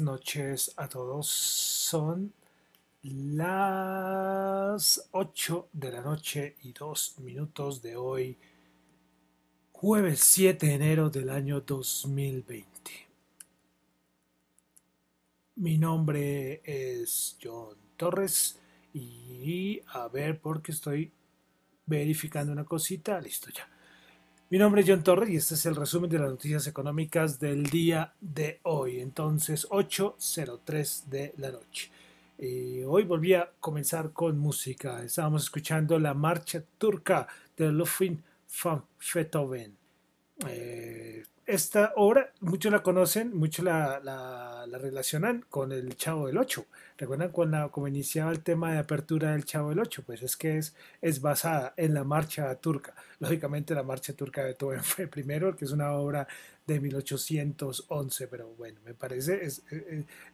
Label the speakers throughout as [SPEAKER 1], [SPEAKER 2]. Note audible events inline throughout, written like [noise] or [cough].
[SPEAKER 1] Noches a todos. Son las 8 de la noche y 2 minutos de hoy, jueves 7 de enero del año 2020. Mi nombre es John Torres y a ver porque estoy verificando una cosita. Listo ya. Mi nombre es John Torres y este es el resumen de las noticias económicas del día de hoy, entonces 8.03 de la noche. Eh, hoy volví a comenzar con música. Estábamos escuchando la marcha turca de Ludwig van Beethoven. Eh, esta obra, muchos la conocen, muchos la, la, relacionan con el Chavo del Ocho. ¿Recuerdan cuando como iniciaba el tema de apertura del Chavo del Ocho? Pues es que es, es basada en la marcha turca. Lógicamente la marcha turca de Beethoven [laughs] fue primero, que es una obra de 1811, pero bueno, me parece, es,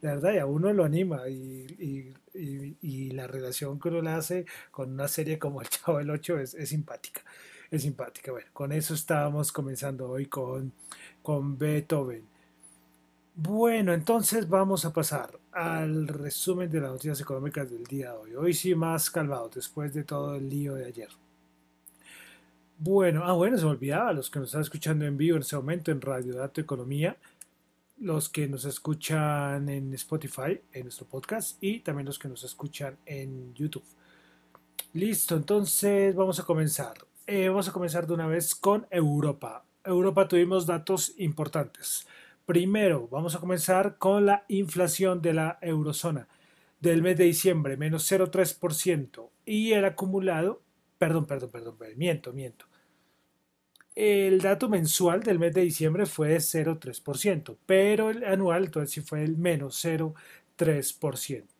[SPEAKER 1] la verdad, y a uno lo anima y, y, y, la relación que uno le hace con una serie como el Chavo del Ocho es, es simpática es simpática. Bueno, con eso estábamos comenzando hoy con, con Beethoven. Bueno, entonces vamos a pasar al resumen de las noticias económicas del día de hoy. Hoy sí más calmado, después de todo el lío de ayer. Bueno, ah, bueno, se me olvidaba, los que nos están escuchando en vivo en ese momento en Radio Dato Economía, los que nos escuchan en Spotify, en nuestro podcast, y también los que nos escuchan en YouTube. Listo, entonces vamos a comenzar. Eh, vamos a comenzar de una vez con Europa. Europa tuvimos datos importantes. Primero, vamos a comenzar con la inflación de la eurozona del mes de diciembre, menos 0,3%. Y el acumulado, perdón, perdón, perdón, miento, miento. El dato mensual del mes de diciembre fue de 0,3%, pero el anual entonces sí fue el menos 0,3%.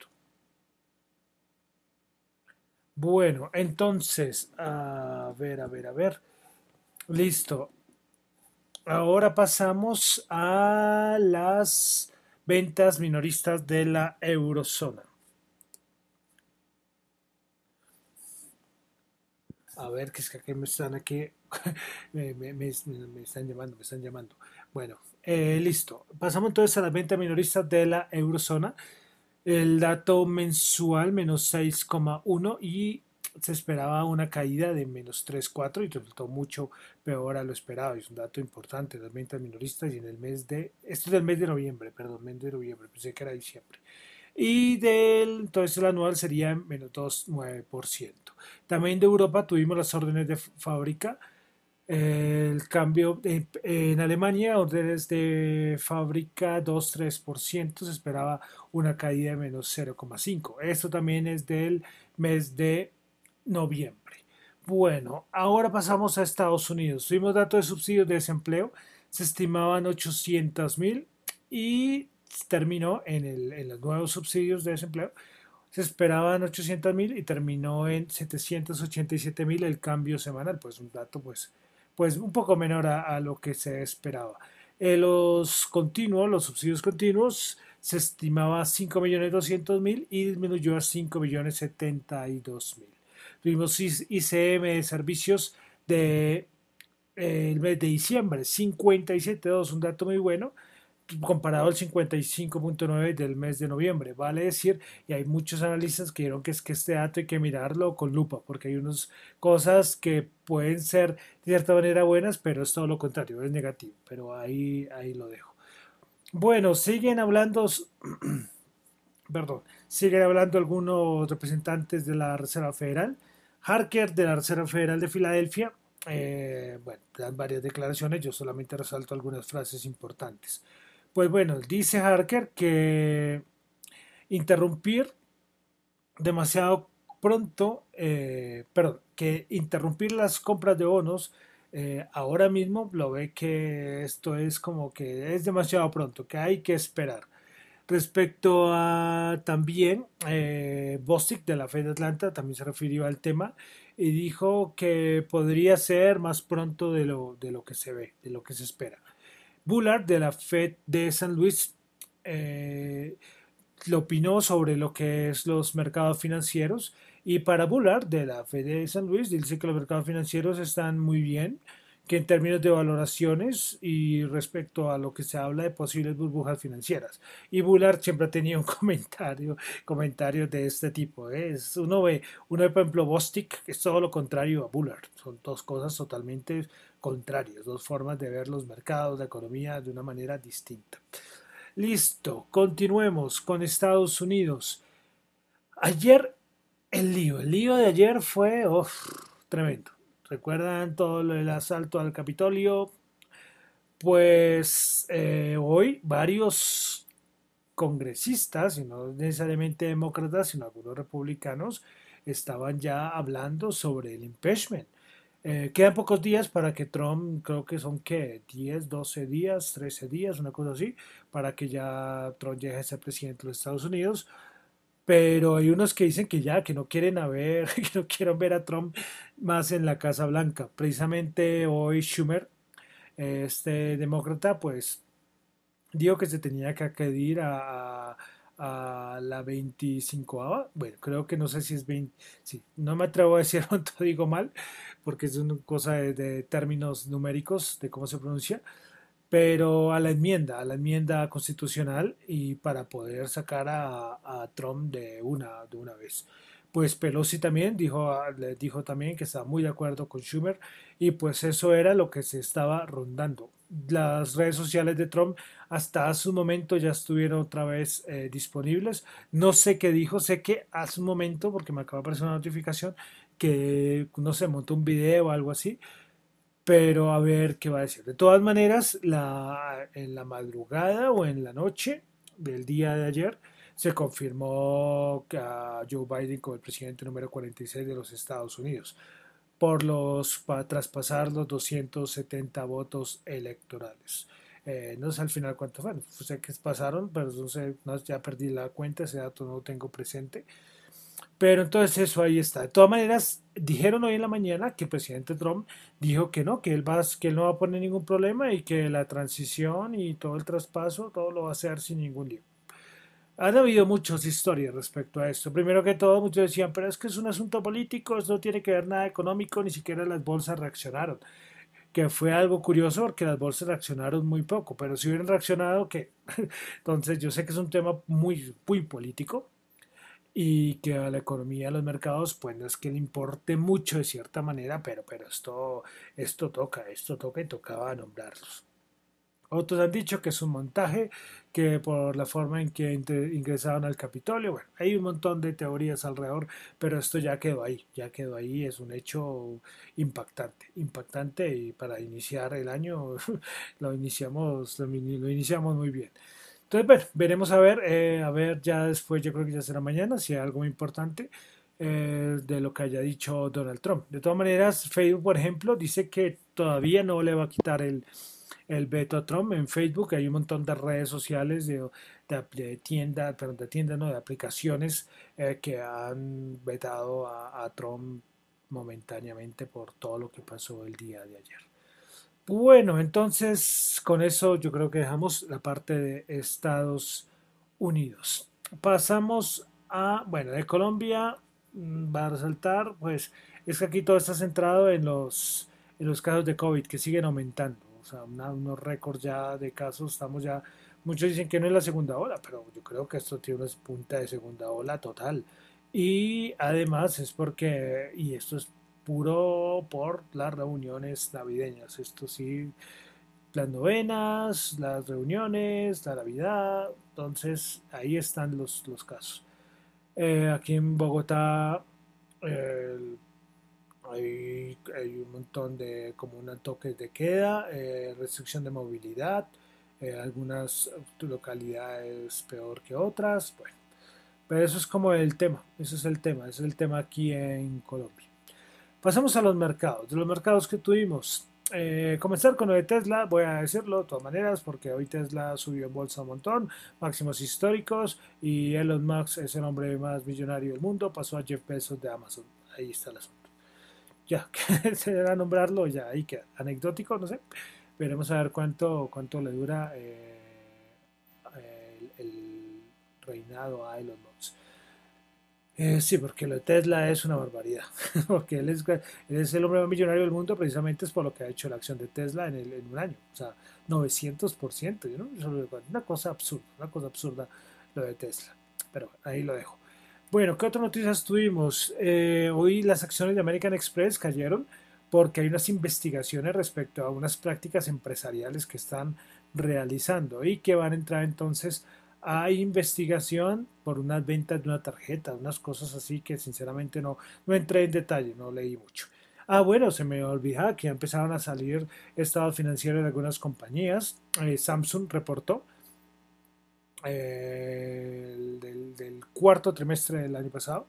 [SPEAKER 1] Bueno, entonces, a ver, a ver, a ver. Listo. Ahora pasamos a las ventas minoristas de la eurozona. A ver, que es que me están aquí, [laughs] me, están llamando, me están llamando. Bueno, eh, listo. Pasamos entonces a las ventas minoristas de la eurozona el dato mensual menos 6,1 y se esperaba una caída de menos 3,4 y resultó mucho peor a lo esperado. Es un dato importante, las ventas minoristas y en el mes de, esto es del mes de noviembre, perdón, mes de noviembre, pensé que era diciembre. Y del, entonces el anual sería menos 2,9%. También de Europa tuvimos las órdenes de fábrica el cambio en Alemania, órdenes de fábrica 2-3%, se esperaba una caída de menos 0,5%. Esto también es del mes de noviembre. Bueno, ahora pasamos a Estados Unidos. Tuvimos datos de subsidios de desempleo, se estimaban 800 mil y terminó en, el, en los nuevos subsidios de desempleo. Se esperaban 800 mil y terminó en 787 mil el cambio semanal. Pues un dato pues pues un poco menor a, lo que se esperaba. Eh, los continuos, los subsidios continuos, se estimaba 5.200.000 y disminuyó a 5.072.000. Tuvimos ICM de servicios de eh, mes de diciembre, 57.2, un dato muy bueno, comparado al 55.9 del mes de noviembre. Vale decir, y hay muchos analistas que dijeron que es que este dato hay que mirarlo con lupa, porque hay unas cosas que pueden ser de cierta manera buenas, pero es todo lo contrario, es negativo. Pero ahí, ahí lo dejo. Bueno, siguen hablando, [clears throat] perdón, siguen hablando algunos representantes de la Reserva Federal. Harker de la Reserva Federal de Filadelfia, eh, bueno, dan varias declaraciones, yo solamente resalto algunas frases importantes. Pues bueno, dice Harker que interrumpir demasiado pronto, eh, perdón, que interrumpir las compras de bonos eh, ahora mismo lo ve que esto es como que es demasiado pronto, que hay que esperar. Respecto a también eh, Bostic de la Fed de Atlanta también se refirió al tema y dijo que podría ser más pronto de lo, de lo que se ve, de lo que se espera. Bullard de la Fed de San Luis eh, lo opinó sobre lo que es los mercados financieros y para Bullard de la Fed de San Luis dice que los mercados financieros están muy bien, que en términos de valoraciones y respecto a lo que se habla de posibles burbujas financieras. Y Bullard siempre ha tenido un [laughs] comentario, comentario de este tipo. ¿eh? Es, uno, ve, uno ve, por ejemplo, Bostic, que es todo lo contrario a Bullard. Son dos cosas totalmente contrarias, dos formas de ver los mercados, la economía de una manera distinta. Listo, continuemos con Estados Unidos. Ayer, el lío, el lío de ayer fue tremendo. ¿Recuerdan todo el asalto al Capitolio? Pues eh, hoy varios congresistas, y no necesariamente demócratas, sino algunos republicanos, estaban ya hablando sobre el impeachment. Eh, quedan pocos días para que Trump, creo que son que 10, 12 días, 13 días, una cosa así, para que ya Trump llegue a ser presidente de los Estados Unidos. Pero hay unos que dicen que ya, que no quieren a ver, [laughs] que no quieren ver a Trump más en la Casa Blanca. Precisamente hoy Schumer, este demócrata, pues dijo que se tenía que acudir a, a la 25 bueno creo que no sé si es 20 sí, no me atrevo a decir [laughs] cuánto digo mal porque es una cosa de, términos numéricos de cómo se pronuncia pero a la enmienda a la enmienda constitucional y para poder sacar a, a Trump de una de una vez pues Pelosi también dijo, le dijo también que estaba muy de acuerdo con Schumer y pues eso era lo que se estaba rondando. Las redes sociales de Trump hasta hace un momento ya estuvieron otra vez eh, disponibles. No sé qué dijo, sé que hace un momento, porque me acaba de aparecer una notificación, que no se montó un video o algo así, pero a ver qué va a decir. De todas maneras, la, en la madrugada o en la noche del día de ayer, se confirmó a Joe Biden como el presidente número 46 de los Estados Unidos por los para traspasar los 270 votos electorales. Eh, no sé al final cuánto fueron, sé que pasaron, pero no sé, ya perdí la cuenta, ese dato no lo tengo presente. Pero entonces eso ahí está. De todas maneras, dijeron hoy en la mañana que el presidente Trump dijo que no, que él, va, que él no va a poner ningún problema y que la transición y todo el traspaso, todo lo va a hacer sin ningún lío. Han habido muchas historias respecto a esto. Primero que todo, muchos decían, pero es que es un asunto político, no tiene que ver nada económico, ni siquiera las bolsas reaccionaron. Que fue algo curioso porque las bolsas reaccionaron muy poco, pero si hubieran reaccionado, que [laughs] entonces yo sé que es un tema muy, muy político y que a la economía, a los mercados, pues no es que le importe mucho de cierta manera, pero, pero esto, esto toca, esto toca y tocaba nombrarlos. Otros han dicho que es un montaje, que por la forma en que ingresaron al Capitolio, bueno, hay un montón de teorías alrededor, pero esto ya quedó ahí, ya quedó ahí, es un hecho impactante, impactante y para iniciar el año [laughs] lo iniciamos, lo, iniciamos muy bien. Entonces, bueno, veremos a ver, eh, a ver ya después, yo creo que ya será mañana, si hay algo muy importante. Eh, de lo que haya dicho Donald Trump. De todas maneras, Facebook, por ejemplo, dice que todavía no le va a quitar el, el veto a Trump en Facebook. Hay un montón de redes sociales de, de, tienda, perdón, de tiendas, no, de aplicaciones eh, que han vetado a, Trump momentáneamente por todo lo que pasó el día de ayer. Bueno, entonces con eso yo creo que dejamos la parte de Estados Unidos. Pasamos a, bueno, de Colombia mm, va a resaltar, pues es que aquí todo está centrado en los, en los casos de COVID que siguen aumentando o sea, unos récords ya de casos, estamos ya, muchos dicen que no es la segunda ola, pero yo creo que esto tiene una punta de segunda ola total. Y además es porque, y esto es puro por las reuniones navideñas, esto sí, las novenas, las reuniones, la Navidad, entonces ahí están los, los casos. Eh, aquí en Bogotá, el hay, un montón de como un toque de queda, eh, restricción de movilidad, eh, algunas localidades peor que otras, bueno, pero eso es como el tema, eso es el tema, ese es el tema aquí en Colombia. Pasamos a los mercados, de los mercados que tuvimos. Eh, comenzar con lo de Tesla, voy a decirlo de todas maneras, porque hoy Tesla subió en bolsa un montón, máximos históricos, y Elon Musk es el hombre más millonario del mundo, pasó a Jeff Bezos de Amazon. Ahí está el asunto ya, [laughs] se debe nombrarlo, ya ahí queda. Anecdótico, no sé. Veremos a ver cuánto, cuánto le dura eh, el, reinado a Elon Musk. Eh, sí, porque lo de Tesla es una barbaridad. [laughs] porque él es, el hombre más millonario del mundo precisamente es por lo que ha hecho la acción de Tesla en, el, en un año. O sea, 900%. ¿no? Una cosa absurda, una cosa absurda lo de Tesla. Pero ahí lo dejo. Bueno, ¿qué otras noticias tuvimos? Eh, hoy las acciones de American Express cayeron porque hay unas investigaciones respecto a unas prácticas empresariales que están realizando y que van a entrar entonces a investigación por unas ventas de una tarjeta, unas cosas así que sinceramente no, no entré en detalle, no leí mucho. Ah, bueno, se me olvidaba que empezaron a salir estados financieros de algunas compañías. Eh, Samsung reportó eh, del, del, cuarto trimestre del año pasado,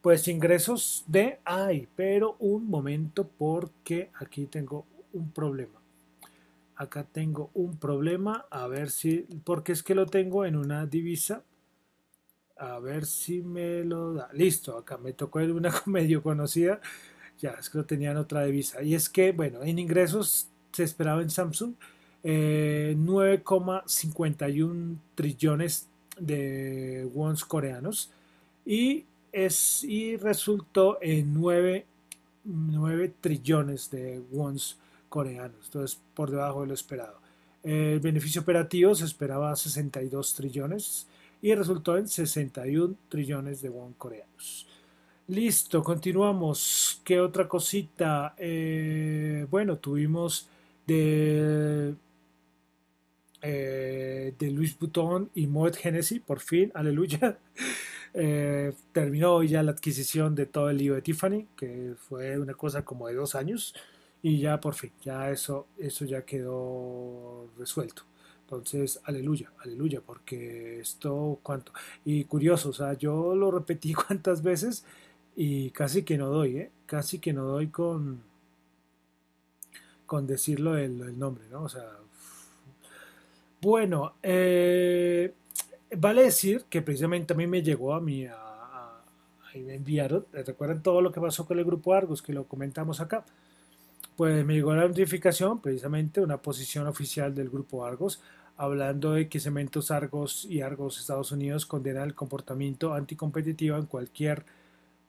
[SPEAKER 1] pues ingresos de, ay, pero un momento porque aquí tengo un problema acá tengo un problema, a ver si, porque es que lo tengo en una divisa, a ver si me lo da. Listo, acá me tocó en una [laughs] medio conocida, ya es que lo tenía en otra divisa. Y es que, bueno, en ingresos se esperaba en Samsung 9,51 eh, trillones de wons coreanos y, es, y resultó en 9, 9 trillones de wons coreanos, entonces por debajo de lo esperado. El beneficio operativo se esperaba 62 trillones y resultó en 61 trillones de won coreanos. Listo, continuamos. ¿Qué otra cosita? Eh, bueno, tuvimos de, eh, de Luis Butón y Moet Hennessy, por fin, [laughs] aleluya. Eh, terminó ya la adquisición de todo el lío de Tiffany, que fue una cosa como de dos años y ya por fin, ya eso, eso ya quedó resuelto. Entonces, aleluya, aleluya, porque esto, cuánto. Y curioso, o sea, yo lo repetí [laughs] cuántas veces y casi que no doy, ¿eh? Casi que no doy con, con decirlo el, nombre, ¿no? O sea, bueno, eh, vale decir que precisamente a mí me llegó a mí, a, me enviaron, ¿recuerdan todo lo que pasó con el grupo Argos, que lo comentamos acá? Pues me llegó la notificación, precisamente una posición oficial del grupo Argos, hablando de que Cementos Argos y Argos Estados Unidos condenan el comportamiento anticompetitivo en cualquier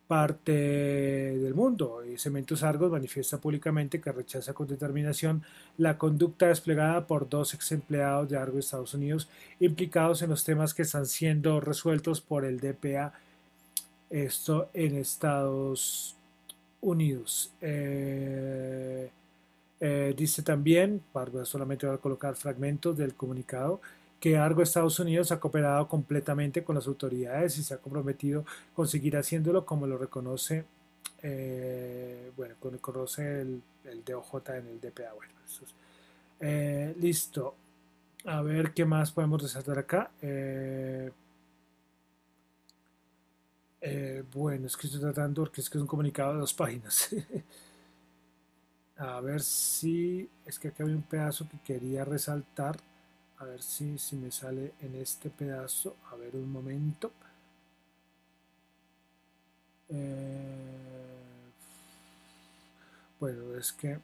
[SPEAKER 1] parte del mundo. Y Cementos Argos manifiesta públicamente que rechaza con determinación la conducta desplegada por dos ex empleados de Argos Estados Unidos implicados en los temas que están siendo resueltos por el DPA, esto en Estados Unidos. Eh, eh, dice también, solamente voy a colocar fragmentos del comunicado, que Argo Estados Unidos ha cooperado completamente con las autoridades y se ha comprometido con seguir haciéndolo como lo reconoce, eh, bueno, reconoce el, el, DOJ en el DPA. Bueno, listo. A ver qué más podemos resaltar acá. Eh, bueno, es que estoy tratando porque es que es un comunicado de dos páginas. [laughs] a ver si es que acá hay un pedazo que quería resaltar. A ver si, si me sale en este pedazo. A ver un momento. Eh, bueno, es que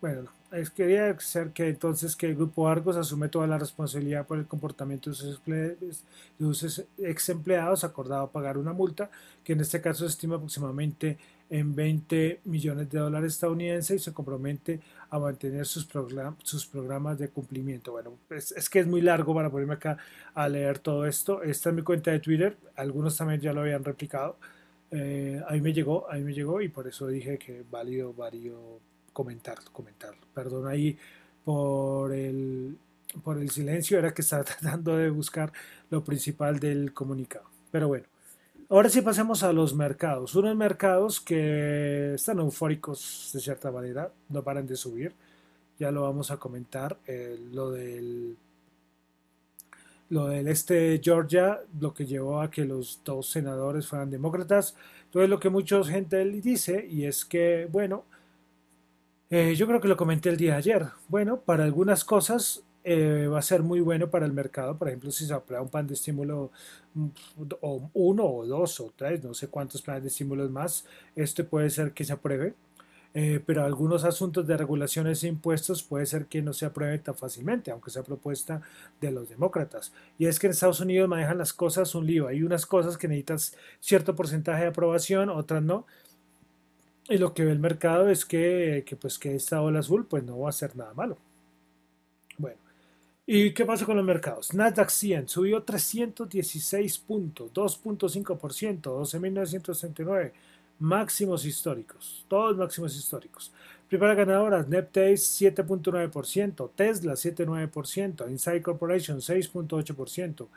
[SPEAKER 1] bueno, es, quería ser que entonces que el grupo Argos asume toda la responsabilidad por el comportamiento de sus, ex empleados, acordado pagar una multa, que en este caso se estima aproximadamente en 20 millones de dólares estadounidenses y se compromete a mantener sus, sus programas de cumplimiento. Bueno, es, que es muy largo para ponerme acá a leer todo esto. Esta es mi cuenta de Twitter, algunos también ya lo habían replicado. Eh, ahí me llegó, ahí me llegó y por eso dije que válido, válido comentarlo, comentarlo. Perdón ahí por el, por el silencio, era que estaba [laughs] tratando de buscar lo principal del comunicado. Pero bueno, ahora sí pasemos a los mercados. Unos mercados que están eufóricos de cierta manera, no paran de subir. Ya lo vamos a comentar. Eh, lo del lo del este de Georgia, lo que llevó a que los dos senadores fueran demócratas. Entonces lo que mucha gente dice, y es que, bueno, eh, yo creo que lo comenté el día de ayer. Bueno, para algunas cosas eh, va a ser muy bueno para el mercado. Por ejemplo, si se aprueba un plan de estímulo, mm, o uno o dos o tres, no sé cuántos planes de estímulos más, este puede ser que se apruebe. eh, pero algunos asuntos de regulaciones e impuestos puede ser que no se apruebe tan fácilmente, aunque sea propuesta de los demócratas. Y es que en Estados Unidos manejan las cosas un lío. Hay unas cosas que necesitas cierto porcentaje de aprobación, otras no. Y lo que ve el mercado es que, que, pues, que esta ola azul pues, no va a ser nada malo. Bueno, ¿y qué pasa con los mercados? Nasdaq 100 subió 316 puntos, 2.5%, 12.939 máximos históricos, todos máximos históricos. Primera ganadora, Neptase 7.9%, Tesla 7.9%, Inside Corporation 6.8%.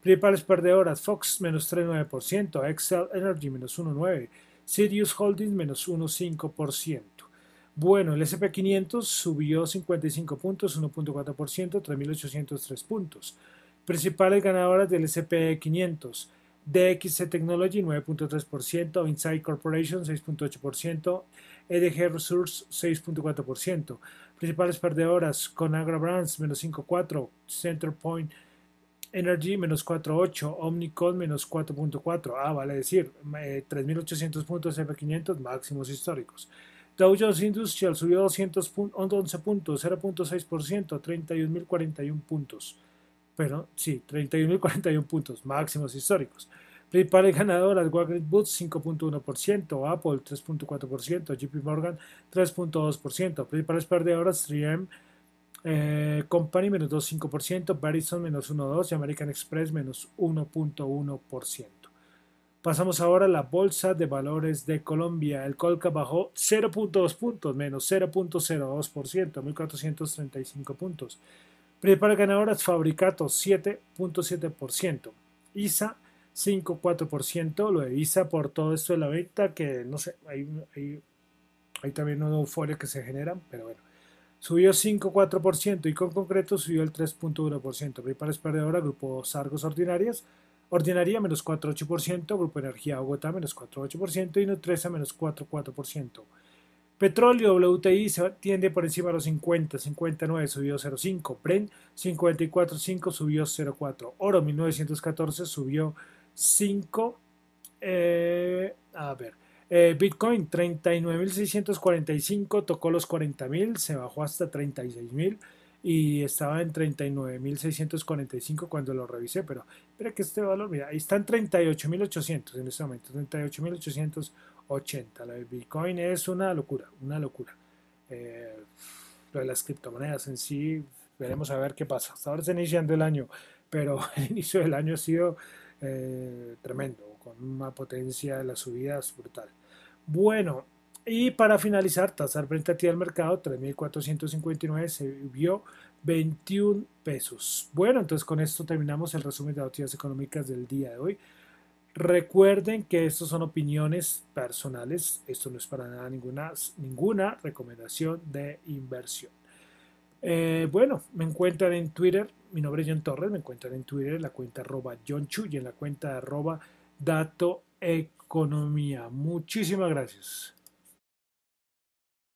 [SPEAKER 1] Principales perdedoras, Fox menos 3.9%, Excel Energy menos 1.9%, Sirius Holdings menos 1.5%. Bueno, el SP500 subió 55 puntos, 1.4%, 3.803 puntos. Principales ganadoras del SP500, DXC Technology 9.3%, Inside Corporation 6.8%, EDG Resource 6.4%. Principales perdedoras, Conagra Brands menos 5.4%, Centerpoint Energy menos 4.8%, Omnicol menos 4.4%. Ah, vale decir, 3.800 eh, puntos F500 máximos históricos. Dow Jones Industrial subió 211 puntos, 0.6%, 31.041 puntos pero sí, 31.041 puntos máximos históricos. Principales ganadoras, Walgreens Boots 5.1%, Apple 3.4%, JP Morgan 3.2%, principales perdedoras 3M eh, Company menos 2.5%, Verizon menos 1.2% y American Express menos 1.1%. Pasamos ahora a la Bolsa de Valores de Colombia. El Colca bajó 0.2 puntos, menos 0.02%, 1.435 puntos. Principales ganadoras, Fabricato 7.7%, ISA 5.4%, lo de ISA por todo esto de la venta, que no sé, hay, también una euforia que se generan, pero bueno. Subió 5.4% y con concreto subió el 3.1%. Principales perdedoras, Grupo Sargos Ordinarias, Ordinaria menos 4.8%, Grupo Energía Bogotá menos 4.8% y Nutresa menos 4.4%. Petróleo WTI se tiende por encima de los 50, 59 subió 0,5, Brent 54,5 subió 0,4, Oro 1914 subió 5, eh, a ver, eh, Bitcoin 39.645 tocó los 40.000, se bajó hasta 36.000 y estaba en 39.645 cuando lo revisé, pero espera que este valor, mira, ahí está en 38.800 en este momento, 38.800 80. La del Bitcoin es una locura, una locura. Eh, lo de las criptomonedas en sí, veremos a ver qué pasa. Hasta ahora está iniciando el año, pero [laughs] el inicio del año ha sido eh, tremendo, con una potencia de las subidas brutal. Bueno, y para finalizar, tasa frente a ti del mercado, 3.459, se vio 21 pesos. Bueno, entonces con esto terminamos el resumen de noticias económicas del día de hoy. Recuerden que estos son opiniones personales, esto no es para nada ninguna, ninguna recomendación de inversión. Eh, bueno, me encuentran en Twitter, mi nombre es John Torres, me encuentran en Twitter en la cuenta arroba John Chu y en la cuenta arroba Dato Economía. Muchísimas gracias.